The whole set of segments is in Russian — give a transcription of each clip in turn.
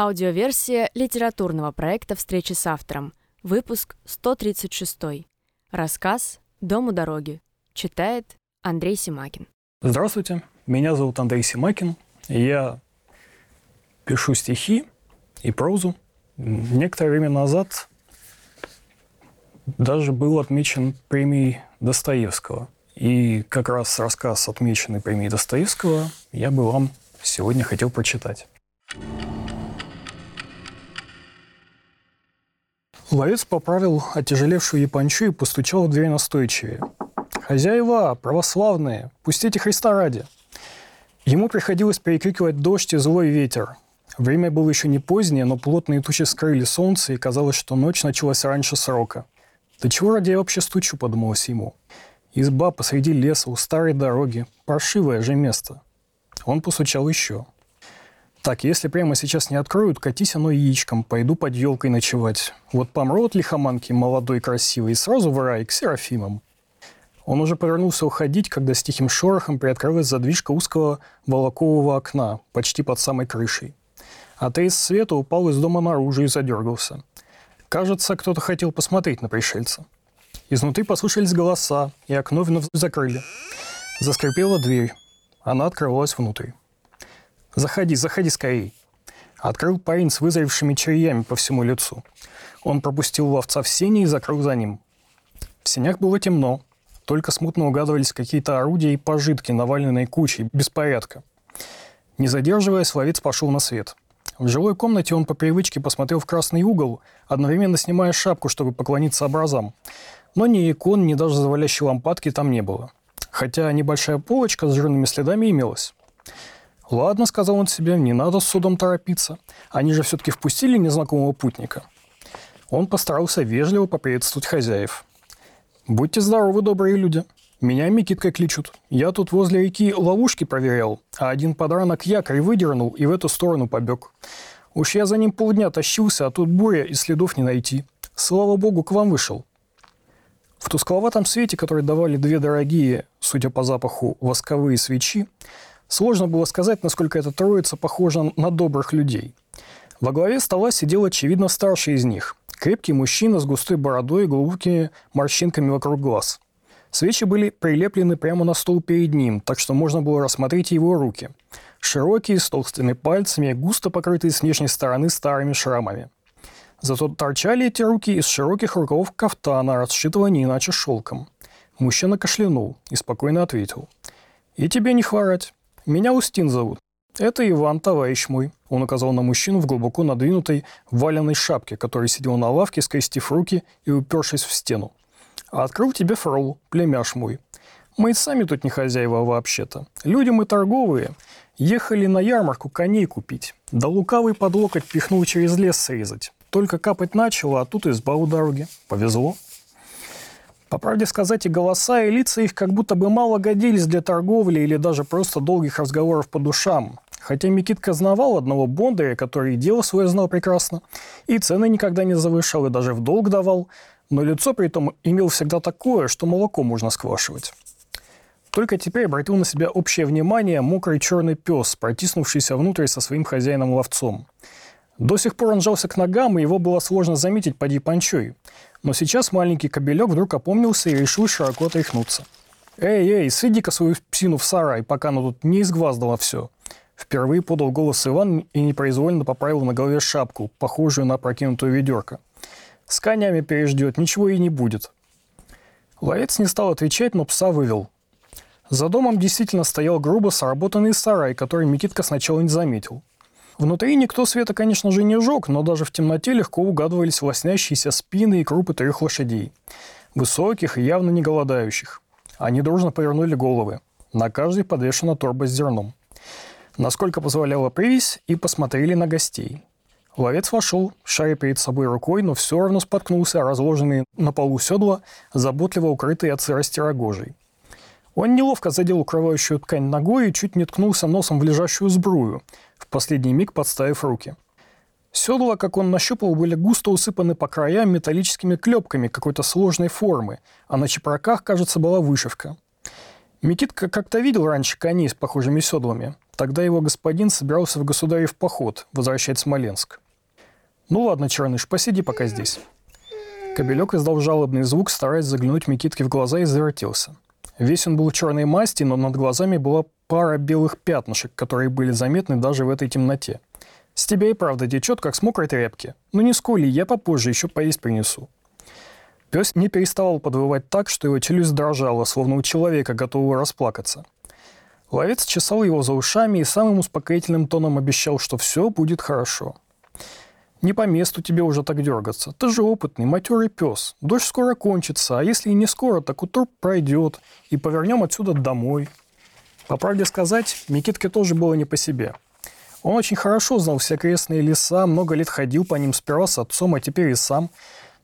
Аудиоверсия литературного проекта «Встречи с автором». Выпуск 136. Рассказ «Дом у дороги». Читает Андрей Симакин. Здравствуйте, меня зовут Андрей Симакин. Я пишу стихи и прозу. Некоторое время назад даже был отмечен премией Достоевского. И как раз рассказ, отмеченный премией Достоевского, я бы вам сегодня хотел прочитать. Ловец поправил отяжелевшую япончу и постучал в дверь настойчивее. «Хозяева, православные, пустите Христа ради!» Ему приходилось перекрикивать дождь и злой ветер. Время было еще не позднее, но плотные тучи скрыли солнце, и казалось, что ночь началась раньше срока. «Да чего ради я вообще стучу?» – подумалось ему. Изба посреди леса, у старой дороги. Паршивое же место. Он постучал еще. Так, если прямо сейчас не откроют, катись оно яичком, пойду под елкой ночевать. Вот помру от лихоманки молодой красивый, и сразу в рай к Серафимам. Он уже повернулся уходить, когда с тихим шорохом приоткрылась задвижка узкого волокового окна, почти под самой крышей. Атрис света упал из дома наружу и задергался. Кажется, кто-то хотел посмотреть на пришельца. Изнутри послышались голоса, и окно вновь закрыли. Заскрипела дверь. Она открывалась внутрь. «Заходи, заходи скорей!» Открыл парень с вызревшими червями по всему лицу. Он пропустил ловца в сене и закрыл за ним. В сенях было темно, только смутно угадывались какие-то орудия и пожитки, наваленные кучей, беспорядка. Не задерживаясь, ловец пошел на свет. В жилой комнате он по привычке посмотрел в красный угол, одновременно снимая шапку, чтобы поклониться образам. Но ни икон, ни даже завалящей лампадки там не было. Хотя небольшая полочка с жирными следами имелась. «Ладно», — сказал он себе, — «не надо с судом торопиться. Они же все-таки впустили незнакомого путника». Он постарался вежливо поприветствовать хозяев. «Будьте здоровы, добрые люди. Меня Микиткой кличут. Я тут возле реки ловушки проверял, а один подранок якорь выдернул и в эту сторону побег. Уж я за ним полдня тащился, а тут буря и следов не найти. Слава богу, к вам вышел. В тускловатом свете, который давали две дорогие, судя по запаху, восковые свечи, Сложно было сказать, насколько эта троица похожа на добрых людей. Во главе стола сидел, очевидно, старший из них. Крепкий мужчина с густой бородой и глубокими морщинками вокруг глаз. Свечи были прилеплены прямо на стол перед ним, так что можно было рассмотреть его руки. Широкие, с толстыми пальцами, густо покрытые с внешней стороны старыми шрамами. Зато торчали эти руки из широких рукавов кафтана, расшитого не иначе шелком. Мужчина кашлянул и спокойно ответил. «И тебе не хворать. «Меня Устин зовут. Это Иван, товарищ мой». Он указал на мужчину в глубоко надвинутой валенной шапке, который сидел на лавке, скрестив руки и упершись в стену. «А открыл тебе фрол, племяш мой. Мы сами тут не хозяева вообще-то. Люди мы торговые. Ехали на ярмарку коней купить. Да лукавый под локоть пихнул через лес срезать. Только капать начало, а тут изба у дороги. Повезло». По правде сказать, и голоса, и лица их как будто бы мало годились для торговли или даже просто долгих разговоров по душам. Хотя Микитка знавал одного бондаря, который и дело свое знал прекрасно, и цены никогда не завышал, и даже в долг давал, но лицо при этом имел всегда такое, что молоко можно сквашивать. Только теперь обратил на себя общее внимание мокрый черный пес, протиснувшийся внутрь со своим хозяином-ловцом. До сих пор он жался к ногам, и его было сложно заметить поди панчой. Но сейчас маленький кобелек вдруг опомнился и решил широко отряхнуться. «Эй, эй, сиди-ка свою псину в сарай, пока она тут не изгваздала все!» Впервые подал голос Иван и непроизвольно поправил на голове шапку, похожую на прокинутую ведерко. «С конями переждет, ничего и не будет». Ловец не стал отвечать, но пса вывел. За домом действительно стоял грубо сработанный сарай, который Микитка сначала не заметил. Внутри никто света, конечно же, не жег, но даже в темноте легко угадывались лоснящиеся спины и крупы трех лошадей. Высоких и явно не голодающих. Они дружно повернули головы. На каждой подвешена торба с зерном. Насколько позволяла привязь, и посмотрели на гостей. Ловец вошел, шаря перед собой рукой, но все равно споткнулся, разложенные на полу седла, заботливо укрытые от сырости рогожей. Он неловко задел укрывающую ткань ногой и чуть не ткнулся носом в лежащую сбрую, в последний миг подставив руки. Седла, как он нащупал, были густо усыпаны по краям металлическими клепками какой-то сложной формы, а на чепраках, кажется, была вышивка. Микитка как-то видел раньше коней с похожими седлами. Тогда его господин собирался в государев поход возвращать Смоленск. «Ну ладно, Черныш, посиди пока здесь». Кобелек издал жалобный звук, стараясь заглянуть Микитке в глаза и завертелся. Весь он был черной масти, но над глазами была пара белых пятнышек, которые были заметны даже в этой темноте. «С тебя и правда течет, как с мокрой тряпки. Ну не скули, я попозже еще поесть принесу». Пес не переставал подвывать так, что его челюсть дрожала, словно у человека, готового расплакаться. Ловец чесал его за ушами и самым успокоительным тоном обещал, что все будет хорошо. «Не по месту тебе уже так дергаться. Ты же опытный, матерый пес. Дождь скоро кончится, а если и не скоро, так утро пройдет, и повернем отсюда домой». По правде сказать, Микитке тоже было не по себе. Он очень хорошо знал все окрестные леса, много лет ходил по ним сперва с отцом, а теперь и сам.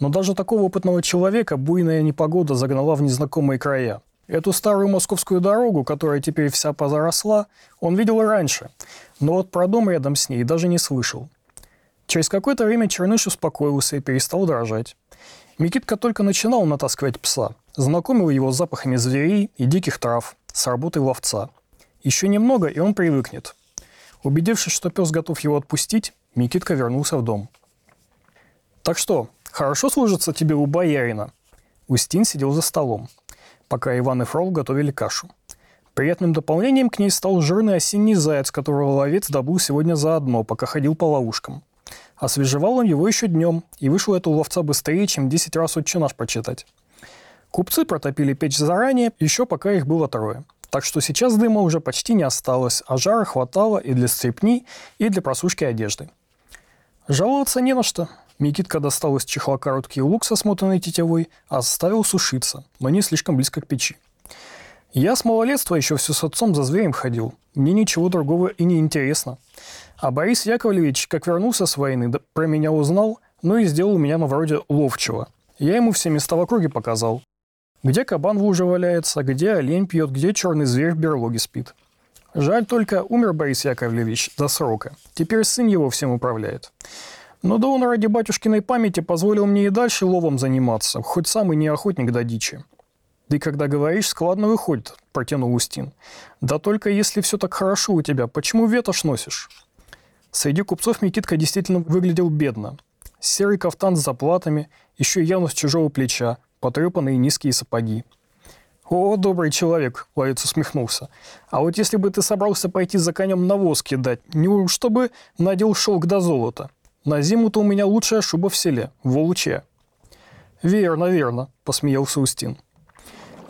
Но даже такого опытного человека буйная непогода загнала в незнакомые края – Эту старую московскую дорогу, которая теперь вся позаросла, он видел и раньше, но вот про дом рядом с ней даже не слышал. Через какое-то время Черныш успокоился и перестал дрожать. Микитка только начинал натаскивать пса, знакомил его с запахами зверей и диких трав, с работой ловца. Еще немного, и он привыкнет. Убедившись, что пес готов его отпустить, Микитка вернулся в дом. «Так что, хорошо служится тебе у боярина?» Устин сидел за столом пока Иван и Фрол готовили кашу. Приятным дополнением к ней стал жирный осенний заяц, которого ловец добыл сегодня заодно, пока ходил по ловушкам. Освежевал он его еще днем, и вышел это у ловца быстрее, чем 10 раз отче наш почитать. Купцы протопили печь заранее, еще пока их было трое. Так что сейчас дыма уже почти не осталось, а жара хватало и для стрепни, и для просушки одежды. Жаловаться не на что. Микитка достал из чехла короткий лук со смотанной тетевой, а оставил сушиться, но не слишком близко к печи. Я с малолетства еще все с отцом за зверем ходил. Мне ничего другого и не интересно. А Борис Яковлевич, как вернулся с войны, про меня узнал, ну и сделал меня на вроде ловчего. Я ему все места в округе показал. Где кабан в луже валяется, где олень пьет, где черный зверь в берлоге спит. Жаль только, умер Борис Яковлевич до срока. Теперь сын его всем управляет. Но да он ради батюшкиной памяти позволил мне и дальше ловом заниматься, хоть сам и не охотник до дичи. Да и когда говоришь, складно выходит, протянул Устин. Да только если все так хорошо у тебя, почему ветошь носишь? Среди купцов Микитка действительно выглядел бедно. Серый кафтан с заплатами, еще явно с чужого плеча, потрепанные низкие сапоги. «О, добрый человек!» — ловец усмехнулся. «А вот если бы ты собрался пойти за конем навоз кидать, не чтобы надел шелк до золота?» На зиму-то у меня лучшая шуба в селе, в Волче». «Верно, верно», – посмеялся Устин.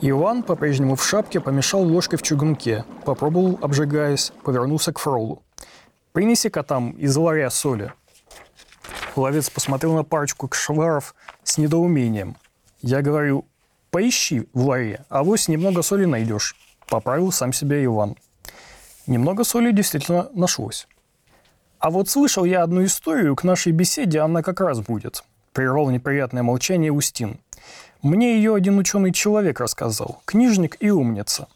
Иван, по-прежнему в шапке, помешал ложкой в чугунке, попробовал, обжигаясь, повернулся к Фролу. «Принеси-ка там из ларя соли». Ловец посмотрел на парочку кшваров с недоумением. Я говорю, поищи в ларе, а вось немного соли найдешь. Поправил сам себя Иван. Немного соли действительно нашлось. А вот слышал я одну историю, к нашей беседе она как раз будет. Прервал неприятное молчание Устин. Мне ее один ученый человек рассказал. Книжник и умница.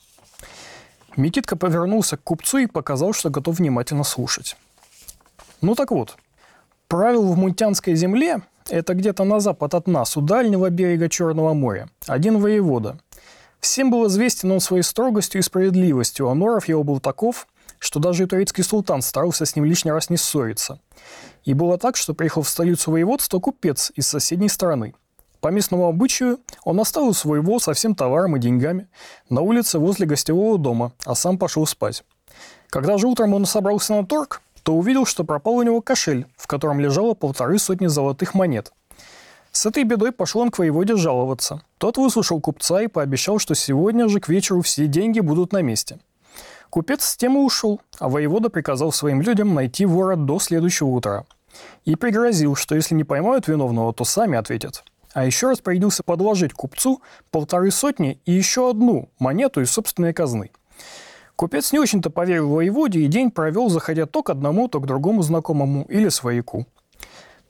Микитка повернулся к купцу и показал, что готов внимательно слушать. Ну так вот, правил в Мунтянской земле, это где-то на запад от нас, у дальнего берега Черного моря, один воевода. Всем был известен он своей строгостью и справедливостью, а норов его был таков, что даже и турецкий султан старался с ним лишний раз не ссориться. И было так, что приехал в столицу воеводства купец из соседней страны. По местному обычаю он оставил свой воз со всем товаром и деньгами на улице возле гостевого дома, а сам пошел спать. Когда же утром он собрался на торг, то увидел, что пропал у него кошель, в котором лежало полторы сотни золотых монет. С этой бедой пошел он к воеводе жаловаться. Тот выслушал купца и пообещал, что сегодня же к вечеру все деньги будут на месте – Купец с тем и ушел, а воевода приказал своим людям найти вора до следующего утра. И пригрозил, что если не поймают виновного, то сами ответят. А еще распорядился подложить купцу полторы сотни и еще одну монету из собственной казны. Купец не очень-то поверил воеводе и день провел, заходя то к одному, то к другому знакомому или свояку.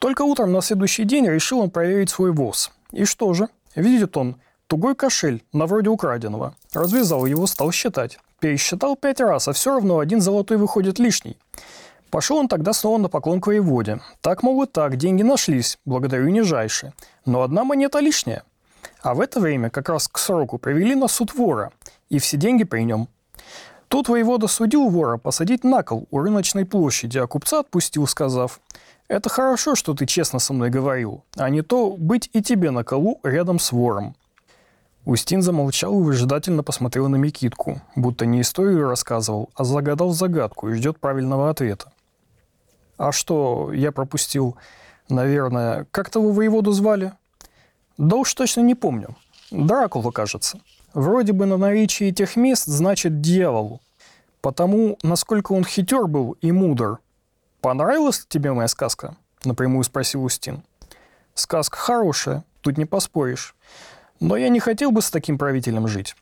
Только утром на следующий день решил он проверить свой воз. И что же? Видит он тугой кошель, на вроде украденного. Развязал его, стал считать. Пересчитал пять раз, а все равно один золотой выходит лишний. Пошел он тогда снова на поклон к воеводе. Так, мол, и так, деньги нашлись, благодарю нижайше. Но одна монета лишняя. А в это время как раз к сроку привели на суд вора, и все деньги при нем. Тут воевода судил вора посадить на кол у рыночной площади, а купца отпустил, сказав, «Это хорошо, что ты честно со мной говорил, а не то быть и тебе на колу рядом с вором». Устин замолчал и выжидательно посмотрел на Микитку, будто не историю рассказывал, а загадал загадку и ждет правильного ответа. «А что, я пропустил, наверное, как того воеводу звали?» «Да уж точно не помню. Дракула, кажется. Вроде бы на наличии этих мест значит дьяволу. Потому, насколько он хитер был и мудр. Понравилась тебе моя сказка?» – напрямую спросил Устин. «Сказка хорошая, тут не поспоришь. Но я не хотел бы с таким правителем жить.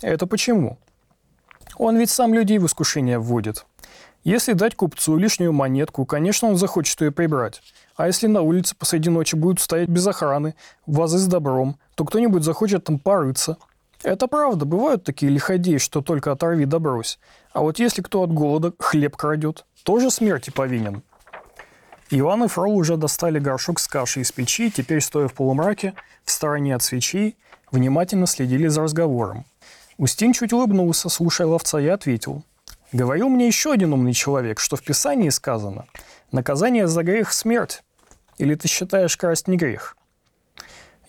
Это почему? Он ведь сам людей в искушение вводит. Если дать купцу лишнюю монетку, конечно, он захочет ее прибрать. А если на улице посреди ночи будут стоять без охраны вазы с добром, то кто-нибудь захочет там порыться. Это правда, бывают такие лиходеи, что только оторви да брось. А вот если кто от голода хлеб крадет, тоже смерти повинен. Иван и Фрол уже достали горшок с кашей из печи, и теперь, стоя в полумраке, в стороне от свечей, внимательно следили за разговором. Устин чуть улыбнулся, слушая ловца, и ответил. «Говорил мне еще один умный человек, что в Писании сказано. Наказание за грех – смерть. Или ты считаешь красть не грех?»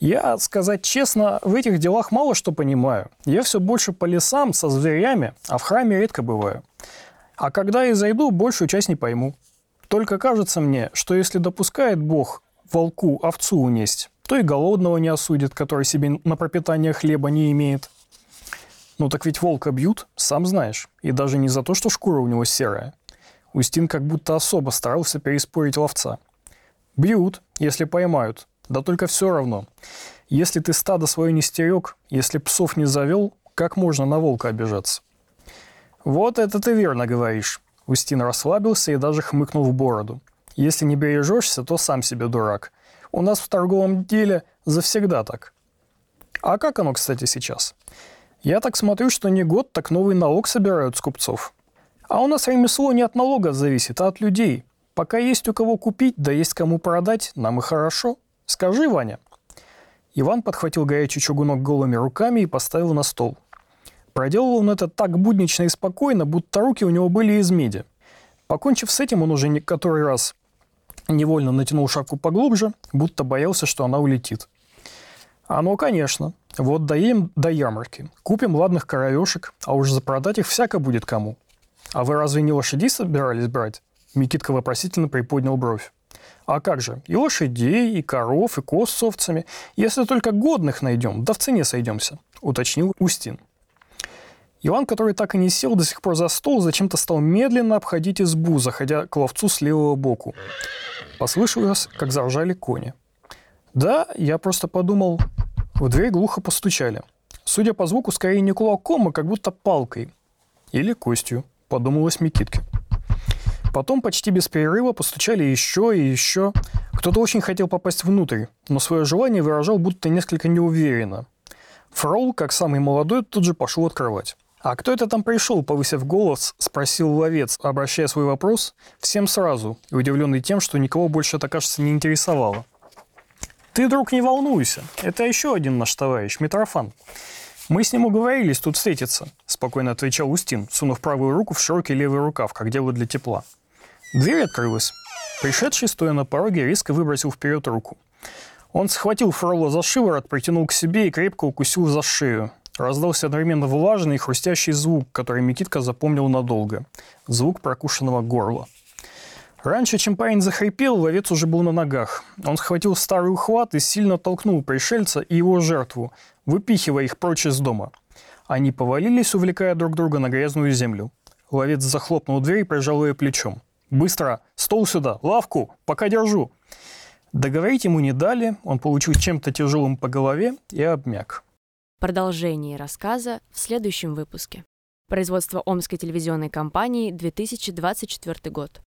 Я, сказать честно, в этих делах мало что понимаю. Я все больше по лесам со зверями, а в храме редко бываю. А когда я зайду, большую часть не пойму. Только кажется мне, что если допускает Бог волку овцу унесть, то и голодного не осудит, который себе на пропитание хлеба не имеет. Ну так ведь волка бьют, сам знаешь, и даже не за то, что шкура у него серая. Устин как будто особо старался переспорить ловца. Бьют, если поймают, да только все равно. Если ты стадо свое не стерег, если псов не завел, как можно на волка обижаться? Вот это ты верно говоришь. Устин расслабился и даже хмыкнул в бороду. «Если не бережешься, то сам себе дурак. У нас в торговом деле завсегда так». «А как оно, кстати, сейчас?» «Я так смотрю, что не год, так новый налог собирают с купцов. А у нас ремесло не от налога зависит, а от людей. Пока есть у кого купить, да есть кому продать, нам и хорошо. Скажи, Ваня». Иван подхватил горячий чугунок голыми руками и поставил на стол – Проделал он это так буднично и спокойно, будто руки у него были из меди. Покончив с этим, он уже не который раз невольно натянул шапку поглубже, будто боялся, что она улетит. А ну, конечно. Вот доедем до ярмарки. Купим ладных коровешек, а уж запродать их всяко будет кому. А вы разве не лошадей собирались брать? Микитка вопросительно приподнял бровь. А как же, и лошадей, и коров, и коз с овцами. Если только годных найдем, да в цене сойдемся, уточнил Устин. Иван, который так и не сел до сих пор за стол, зачем-то стал медленно обходить избу, заходя к ловцу с левого боку. Послышалось, как заржали кони. Да, я просто подумал... В дверь глухо постучали. Судя по звуку, скорее не кулаком, а как будто палкой. Или костью, подумалось Микитке. Потом почти без перерыва постучали еще и еще. Кто-то очень хотел попасть внутрь, но свое желание выражал будто несколько неуверенно. Фрол, как самый молодой, тут же пошел открывать. «А кто это там пришел?» – повысив голос, спросил ловец, обращая свой вопрос всем сразу, удивленный тем, что никого больше это, кажется, не интересовало. «Ты, друг, не волнуйся. Это еще один наш товарищ, Митрофан. Мы с ним уговорились тут встретиться», – спокойно отвечал Устин, сунув правую руку в широкий левый рукав, как делают для тепла. Дверь открылась. Пришедший, стоя на пороге, резко выбросил вперед руку. Он схватил Фрола за шиворот, притянул к себе и крепко укусил за шею. Раздался одновременно влажный и хрустящий звук, который Микитка запомнил надолго. Звук прокушенного горла. Раньше, чем парень захрипел, ловец уже был на ногах. Он схватил старый ухват и сильно толкнул пришельца и его жертву, выпихивая их прочь из дома. Они повалились, увлекая друг друга на грязную землю. Ловец захлопнул дверь и прижал ее плечом. «Быстро! Стол сюда! Лавку! Пока держу!» Договорить ему не дали, он получил чем-то тяжелым по голове и обмяк. Продолжение рассказа в следующем выпуске. Производство Омской телевизионной компании, 2024 год.